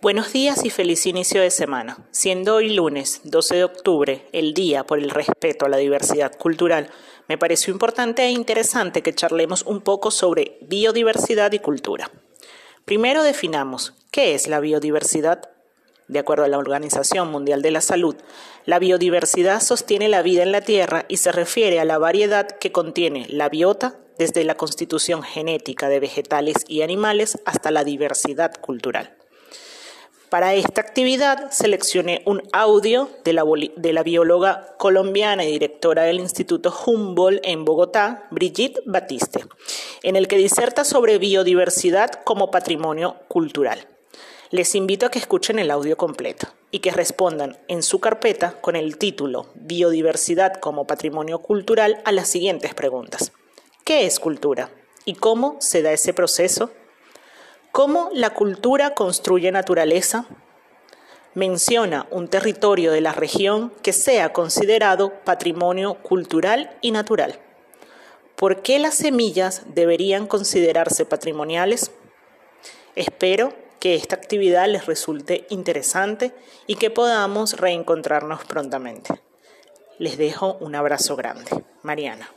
Buenos días y feliz inicio de semana. Siendo hoy lunes 12 de octubre, el Día por el Respeto a la Diversidad Cultural, me pareció importante e interesante que charlemos un poco sobre biodiversidad y cultura. Primero definamos qué es la biodiversidad. De acuerdo a la Organización Mundial de la Salud, la biodiversidad sostiene la vida en la Tierra y se refiere a la variedad que contiene la biota, desde la constitución genética de vegetales y animales hasta la diversidad cultural. Para esta actividad seleccioné un audio de la, de la, bióloga colombiana y directora del Instituto Humboldt en Bogotá, Brigitte Batiste, en el que diserta sobre biodiversidad como patrimonio cultural. Les invito a que escuchen el audio completo y que respondan en su carpeta con el título Biodiversidad como patrimonio cultural a las siguientes preguntas. ¿Qué es cultura? ¿Y cómo se da ese proceso? ¿Cómo la cultura construye naturaleza? Menciona un territorio de la región que sea considerado patrimonio cultural y natural. ¿Por qué las semillas deberían considerarse patrimoniales? Espero que esta actividad les resulte interesante y que podamos reencontrarnos prontamente. Les dejo un abrazo grande. Mariana.